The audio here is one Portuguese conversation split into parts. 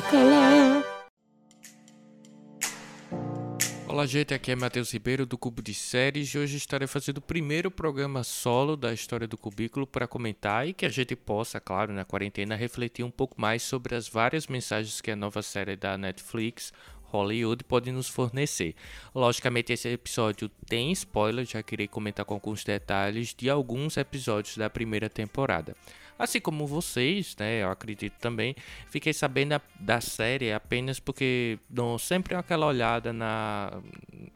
calar. Olá gente, aqui é Matheus Ribeiro do Cubo de Séries e hoje estarei fazendo o primeiro programa solo da história do Cubículo para comentar e que a gente possa, claro, na quarentena, refletir um pouco mais sobre as várias mensagens que a nova série da Netflix, Hollywood pode nos fornecer. Logicamente, esse episódio tem spoiler, já queria comentar com alguns detalhes de alguns episódios da primeira temporada. Assim como vocês, né, eu acredito também, fiquei sabendo da, série apenas porque dou sempre aquela olhada na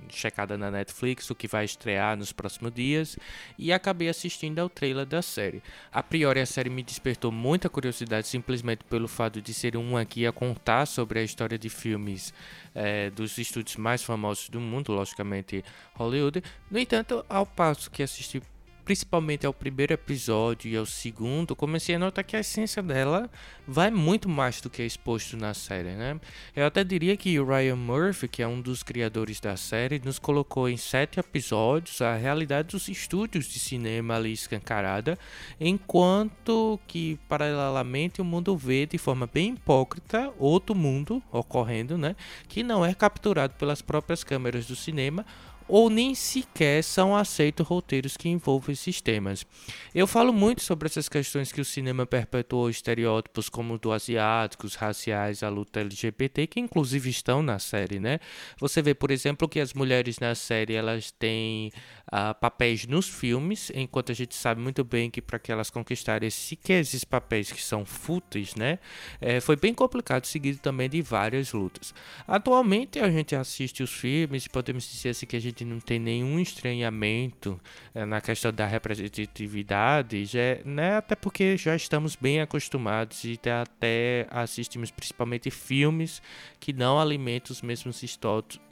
checada na Netflix, o que vai estrear nos próximos dias, e acabei assistindo ao trailer da série. A priori a série me despertou muita curiosidade simplesmente pelo fato de ser uma que ia contar sobre a história de filmes é, dos estúdios mais famosos do mundo, logicamente Hollywood. No entanto, ao passo que assisti principalmente ao primeiro episódio e ao segundo, comecei a notar que a essência dela vai muito mais do que é exposto na série, né? Eu até diria que o Ryan Murphy, que é um dos criadores da série, nos colocou em sete episódios a realidade dos estúdios de cinema ali escancarada, enquanto que, paralelamente, o mundo vê de forma bem hipócrita outro mundo ocorrendo, né? Que não é capturado pelas próprias câmeras do cinema ou nem sequer são aceitos roteiros que envolvem sistemas. Eu falo muito sobre essas questões que o cinema perpetuou estereótipos como do asiáticos, raciais, a luta LGBT, que inclusive estão na série, né? Você vê, por exemplo, que as mulheres na série elas têm uh, papéis nos filmes, enquanto a gente sabe muito bem que para que elas conquistarem sequer esses papéis que são fúteis, né? É, foi bem complicado, seguido também de várias lutas. Atualmente a gente assiste os filmes e podemos dizer assim que a gente gente não tem nenhum estranhamento é, na questão da representatividade, já, né? até porque já estamos bem acostumados e até assistimos principalmente filmes que não alimentam os mesmos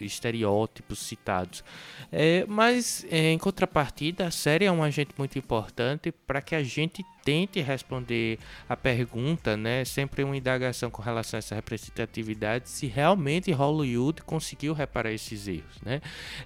estereótipos citados. É, mas, é, em contrapartida, a série é um agente muito importante para que a gente tente responder a pergunta, né, sempre uma indagação com relação a essa representatividade, se realmente Hollywood conseguiu reparar esses erros, né?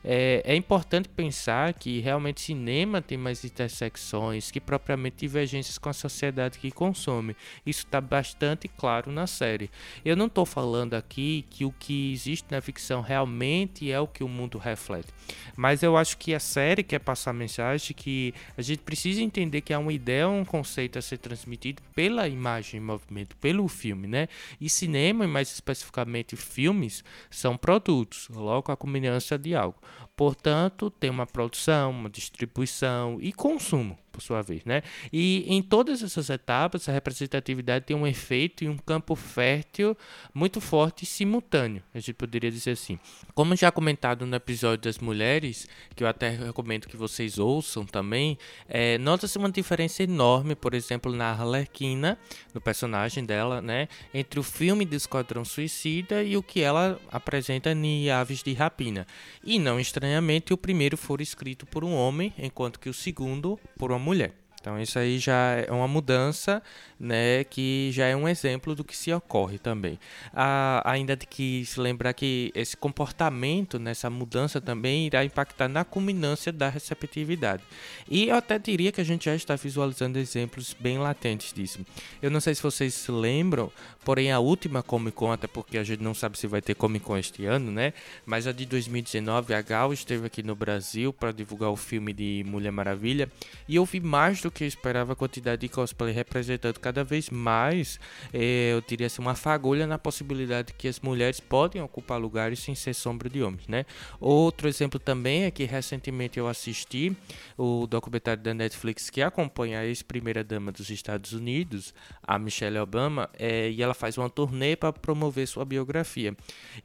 É, é importante pensar que realmente cinema tem mais intersecções que propriamente divergências com a sociedade que consome. Isso está bastante claro na série. Eu não estou falando aqui que o que existe na ficção realmente é o que o mundo reflete, mas eu acho que a série quer passar a mensagem que a gente precisa entender que há uma ideia, um conceito conceito a ser transmitido pela imagem em movimento, pelo filme, né? E cinema, e mais especificamente filmes, são produtos, logo a combinância de algo. Portanto, tem uma produção, uma distribuição e consumo por sua vez, né? E em todas essas etapas, a representatividade tem um efeito e um campo fértil muito forte e simultâneo, a gente poderia dizer assim. Como já comentado no episódio das mulheres, que eu até recomendo que vocês ouçam também, é, nota-se uma diferença enorme, por exemplo, na Arlequina, no personagem dela, né? Entre o filme do Esquadrão Suicida e o que ela apresenta em Aves de Rapina. E não estranhamente, o primeiro for escrito por um homem, enquanto que o segundo por uma mulher. Então isso aí já é uma mudança, né, que já é um exemplo do que se ocorre também. Ah, ainda de que se lembrar que esse comportamento, nessa mudança também irá impactar na culminância da receptividade. E eu até diria que a gente já está visualizando exemplos bem latentes disso. Eu não sei se vocês se lembram, porém a última Comic Con, até porque a gente não sabe se vai ter Comic Con este ano, né, mas a de 2019 a Gal esteve aqui no Brasil para divulgar o filme de Mulher Maravilha e eu vi mais do que eu esperava a quantidade de cosplay representando cada vez mais, eh, eu diria assim, uma fagulha na possibilidade que as mulheres podem ocupar lugares sem ser sombra de homens, né? Outro exemplo também é que recentemente eu assisti o documentário da Netflix que acompanha a ex-primeira dama dos Estados Unidos, a Michelle Obama, eh, e ela faz uma turnê para promover sua biografia.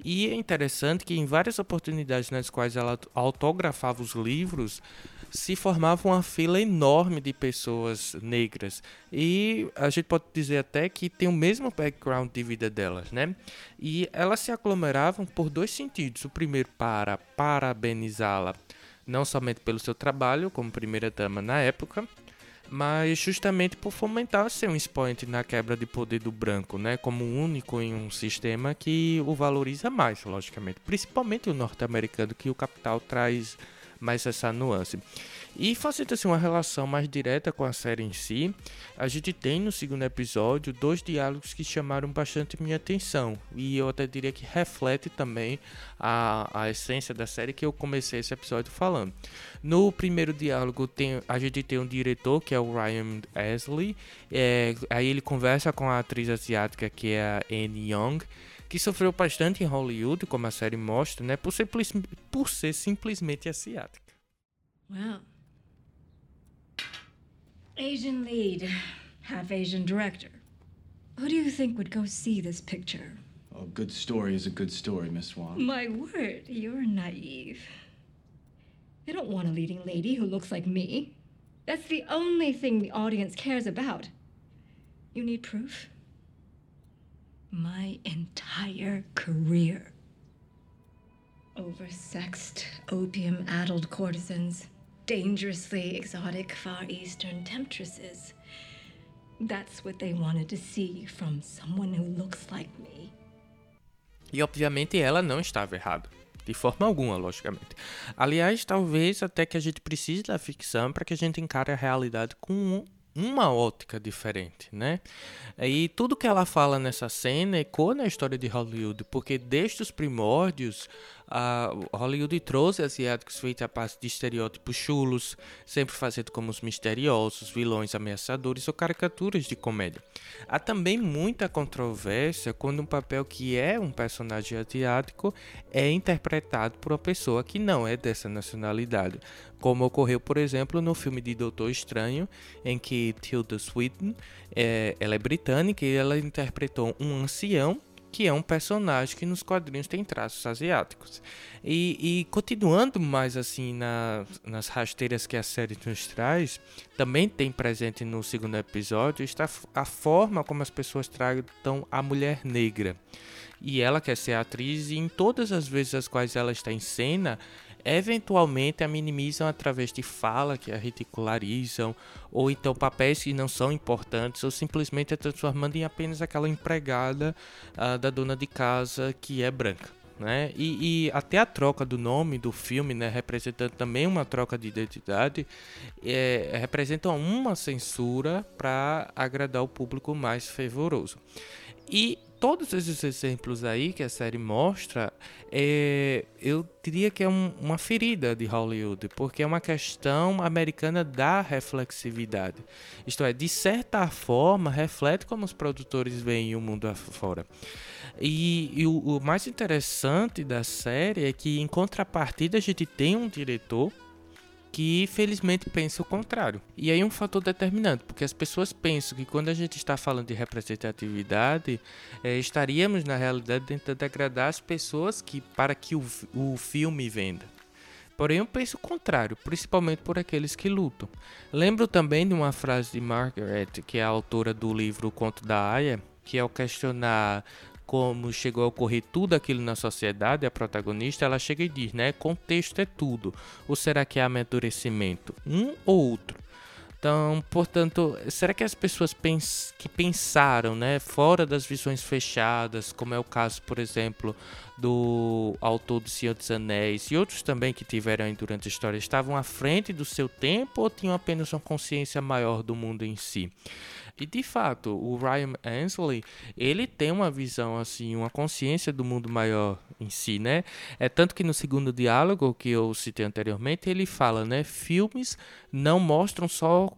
E é interessante que em várias oportunidades nas quais ela autografava os livros, se formava uma fila enorme de pessoas negras. E a gente pode dizer até que tem o mesmo background de vida delas, né? E elas se aglomeravam por dois sentidos. O primeiro, para parabenizá-la, não somente pelo seu trabalho como primeira-dama na época, mas justamente por fomentar ser um expoente na quebra de poder do branco, né, como único em um sistema que o valoriza mais, logicamente, principalmente o norte-americano, que o capital traz mais essa nuance. E fazendo assim uma relação mais direta com a série em si, a gente tem no segundo episódio dois diálogos que chamaram bastante minha atenção e eu até diria que reflete também a, a essência da série que eu comecei esse episódio falando. No primeiro diálogo tem, a gente tem um diretor que é o Ryan Ashley, é, aí ele conversa com a atriz asiática que é a Anne Young que sofreu bastante em Hollywood, como a série mostra, né, por ser, por ser simplesmente asiática. Well, Asian lead, half Asian director. Who do you think would go see this picture? A good story is a good story, Miss Swan. My word, you're naive. They don't want a leading lady who looks like me. That's the only thing the audience cares about. You need proof? My entire career. Oversexed, opium addled courtesans, dangerously exotic Far Eastern temptresses. That's what they wanted to see from someone who looks like me. E obviamente ela não estava errada. De forma alguma, logicamente. Aliás, talvez até que a gente precise da ficção para que a gente encare a realidade com uma ótica diferente, né? E tudo que ela fala nessa cena ecoa na história de Hollywood, porque desde os primórdios a Hollywood trouxe asiáticos feitos a parte de estereótipos chulos, sempre fazendo como os misteriosos, vilões ameaçadores ou caricaturas de comédia. Há também muita controvérsia quando um papel que é um personagem asiático é interpretado por uma pessoa que não é dessa nacionalidade, como ocorreu, por exemplo, no filme de Doutor Estranho, em que Tilda Swinton, é, ela é britânica e ela interpretou um ancião que é um personagem que nos quadrinhos tem traços asiáticos. E, e continuando mais assim na, nas rasteiras que a série nos traz, também tem presente no segundo episódio está a forma como as pessoas tratam a mulher negra. E ela quer ser atriz e em todas as vezes as quais ela está em cena, eventualmente a minimizam através de fala que a ridicularizam, ou então papéis que não são importantes, ou simplesmente a transformando em apenas aquela empregada uh, da dona de casa que é branca. Né? E, e, até a troca do nome do filme, né, representando também uma troca de identidade, é, representa uma censura para agradar o público mais fervoroso. E todos esses exemplos aí que a série mostra, é, eu diria que é um, uma ferida de Hollywood, porque é uma questão americana da reflexividade. Isto é, de certa forma, reflete como os produtores veem o mundo afora. E, e o, o mais interessante da série é que, em contrapartida, a gente tem um diretor que felizmente pensa o contrário. E aí um fator determinante, porque as pessoas pensam que quando a gente está falando de representatividade, é, estaríamos na realidade tentando agradar as pessoas que para que o, o filme venda. Porém, eu penso o contrário, principalmente por aqueles que lutam. Lembro também de uma frase de Margaret, que é a autora do livro O Conto da Aya, que ao questionar como chegou a ocorrer tudo aquilo na sociedade, a protagonista, ela chega e diz, né? Contexto é tudo. Ou será que é amadurecimento? Um ou outro? Então, portanto, será que as pessoas pens que pensaram, né, fora das visões fechadas, como é o caso, por exemplo, do autor do Senhor dos Anéis e outros também que tiveram aí durante a história, estavam à frente do seu tempo ou tinham apenas uma consciência maior do mundo em si? E de fato, o Ryan Ansley, ele tem uma visão assim, uma consciência do mundo maior em si, né? É tanto que no segundo diálogo que eu citei anteriormente, ele fala, né, filmes não mostram só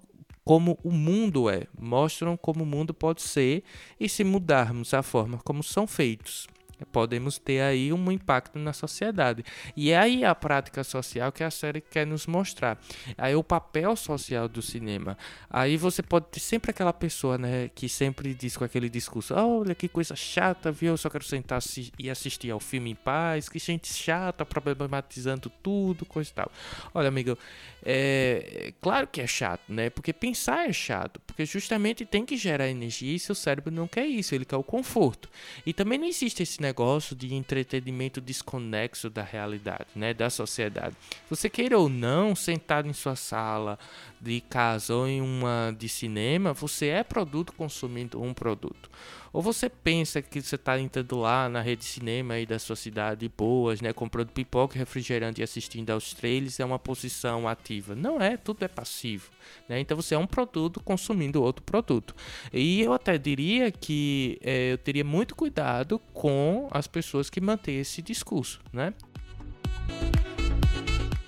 como o mundo é, mostram como o mundo pode ser e se mudarmos a forma como são feitos podemos ter aí um impacto na sociedade. E é aí a prática social que a série quer nos mostrar. Aí o papel social do cinema. Aí você pode ter sempre aquela pessoa, né, que sempre diz com aquele discurso: "Olha que coisa chata, viu? Eu só quero sentar e assistir ao filme em paz. Que gente chata, problematizando tudo, coisa e tal". Olha, amigo, é claro que é chato, né? Porque pensar é chato, porque justamente tem que gerar energia e seu cérebro não quer isso, ele quer o conforto. E também não existe esse negócio de entretenimento desconexo da realidade, né, da sociedade. Você queira ou não, sentado em sua sala de casa ou em uma de cinema, você é produto consumindo um produto. Ou você pensa que você está entrando lá na rede de cinema aí da sua cidade, boas, né? Comprando pipoca, refrigerante e assistindo aos trailers, é uma posição ativa. Não é, tudo é passivo. Né? Então você é um produto consumindo outro produto. E eu até diria que é, eu teria muito cuidado com as pessoas que mantêm esse discurso. Né?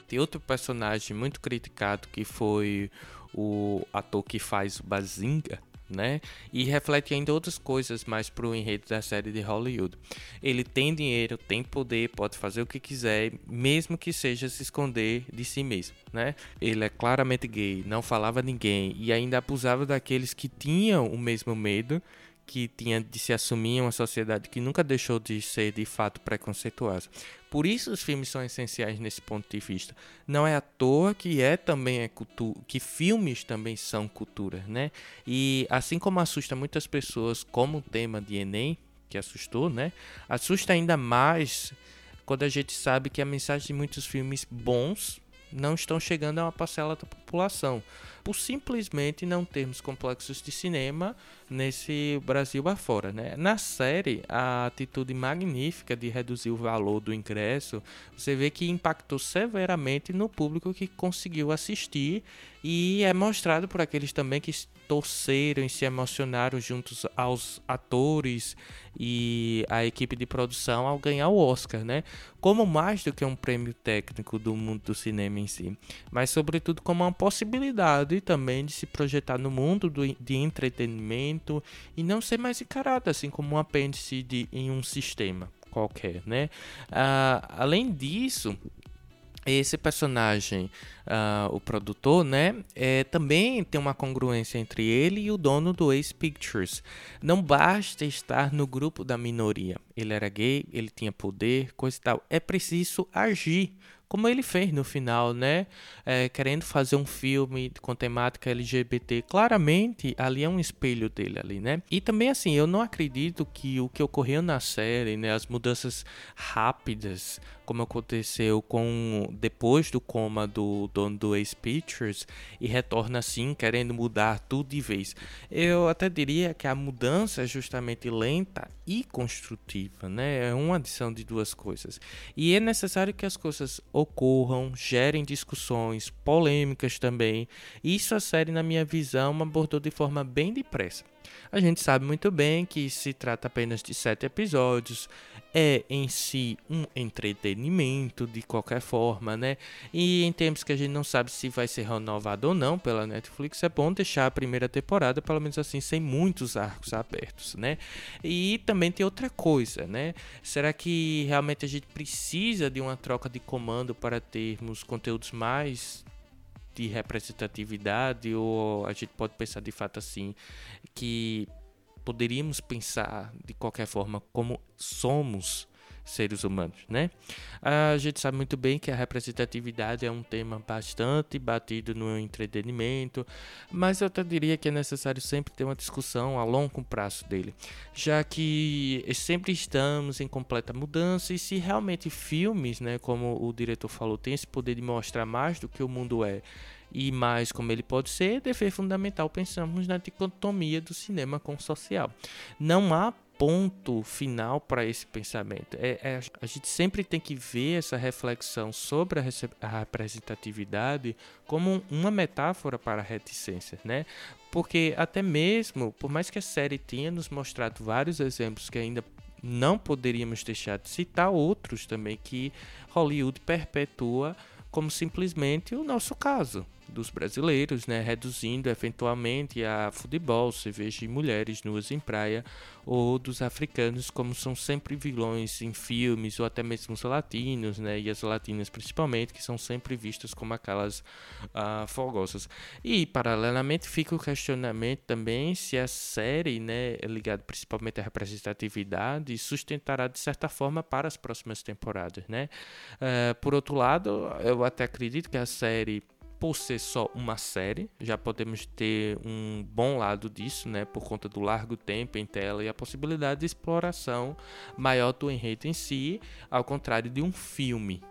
Tem outro personagem muito criticado que foi o ator que faz o Bazinga, né? E reflete ainda outras coisas mais para o enredo da série de Hollywood. Ele tem dinheiro, tem poder, pode fazer o que quiser, mesmo que seja se esconder de si mesmo, né? Ele é claramente gay, não falava a ninguém e ainda abusava daqueles que tinham o mesmo medo que tinha de se assumir uma sociedade que nunca deixou de ser de fato preconceituosa. Por isso os filmes são essenciais nesse ponto de vista. Não é à toa que é também é cultura, que filmes também são cultura, né? E assim como assusta muitas pessoas como o tema de Enem, que assustou, né? Assusta ainda mais quando a gente sabe que a mensagem de muitos filmes bons não estão chegando a uma parcela da população, por simplesmente não termos complexos de cinema nesse Brasil afora. Né? Na série, a atitude magnífica de reduzir o valor do ingresso, você vê que impactou severamente no público que conseguiu assistir e é mostrado por aqueles também que torceram e se emocionaram juntos aos atores e a equipe de produção ao ganhar o Oscar, né? Como mais do que um prêmio técnico do mundo do cinema em si, mas sobretudo como uma possibilidade também de se projetar no mundo do, de entretenimento e não ser mais encarado assim como um apêndice de, em um sistema qualquer, né? Uh, além disso, esse personagem, uh, o produtor, né, é, também tem uma congruência entre ele e o dono do Ace Pictures. Não basta estar no grupo da minoria. Ele era gay, ele tinha poder, coisa e tal. É preciso agir como ele fez no final, né? É, querendo fazer um filme com temática LGBT, claramente ali é um espelho dele ali, né? E também assim, eu não acredito que o que ocorreu na série, né, as mudanças rápidas, como aconteceu com depois do coma do dono do Ace Pictures e retorna assim querendo mudar tudo de vez. Eu até diria que a mudança é justamente lenta e construtiva, né? É uma adição de duas coisas. E é necessário que as coisas ocorram, gerem discussões, polêmicas também. Isso a série, na minha visão, abordou de forma bem depressa. A gente sabe muito bem que se trata apenas de sete episódios, é em si um entretenimento de qualquer forma, né? E em tempos que a gente não sabe se vai ser renovado ou não pela Netflix, é bom deixar a primeira temporada, pelo menos assim, sem muitos arcos abertos, né? E também tem outra coisa, né? Será que realmente a gente precisa de uma troca de comando para termos conteúdos mais de representatividade ou a gente pode pensar de fato assim que poderíamos pensar de qualquer forma como somos seres humanos, né? A gente sabe muito bem que a representatividade é um tema bastante batido no entretenimento, mas eu até diria que é necessário sempre ter uma discussão a longo prazo dele, já que sempre estamos em completa mudança e se realmente filmes, né, como o diretor falou, tem esse poder de mostrar mais do que o mundo é e mais como ele pode ser, dever fundamental pensamos na dicotomia do cinema com o social. Não há ponto final para esse pensamento. É, é, a gente sempre tem que ver essa reflexão sobre a, a representatividade como uma metáfora para a reticência, né? Porque até mesmo, por mais que a série tenha nos mostrado vários exemplos que ainda não poderíamos deixar de citar outros também que Hollywood perpetua como simplesmente o nosso caso, dos brasileiros, né, reduzindo eventualmente a futebol, cerveja e mulheres nuas em praia, ou dos africanos, como são sempre vilões em filmes, ou até mesmo os latinos, né, e as latinas principalmente, que são sempre vistas como aquelas uh, fogosas. E, paralelamente, fica o questionamento também se a série, né, ligada principalmente à representatividade, sustentará de certa forma para as próximas temporadas, né. Uh, por outro lado, eu até acredito que a série por ser só uma série, já podemos ter um bom lado disso, né, por conta do largo tempo em tela e a possibilidade de exploração maior do enredo em si, ao contrário de um filme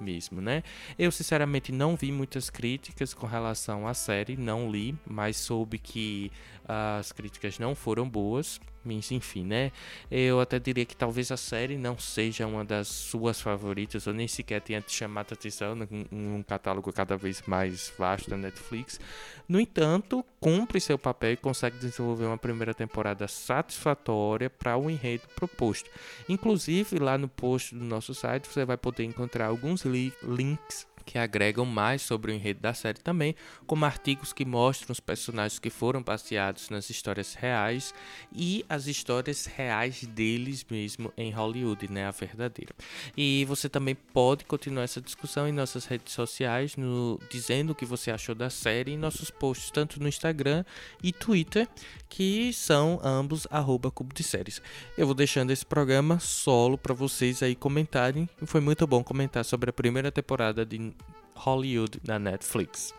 mesmo, né? Eu sinceramente não vi muitas críticas com relação à série, não li, mas soube que as críticas não foram boas, Mas enfim, né? Eu até diria que talvez a série não seja uma das suas favoritas, ou nem sequer tenha te chamado a atenção num, catálogo cada vez mais vasto da Netflix. No entanto, cumpre seu papel e consegue desenvolver uma primeira temporada satisfatória para o enredo proposto. Inclusive, lá no post do nosso site você vai poder encontrar alguns li links que agregam mais sobre o enredo da série também, como artigos que mostram os personagens que foram baseados nas histórias reais e as histórias reais deles mesmo em Hollywood, né, a verdadeira. E você também pode continuar essa discussão em nossas redes sociais, no, dizendo o que você achou da série em nossos posts tanto no Instagram e Twitter, que são ambos arroba Cubo de Séries. Eu vou deixando esse programa solo para vocês aí comentarem. Foi muito bom comentar sobre a primeira temporada de Hollywood na Netflix.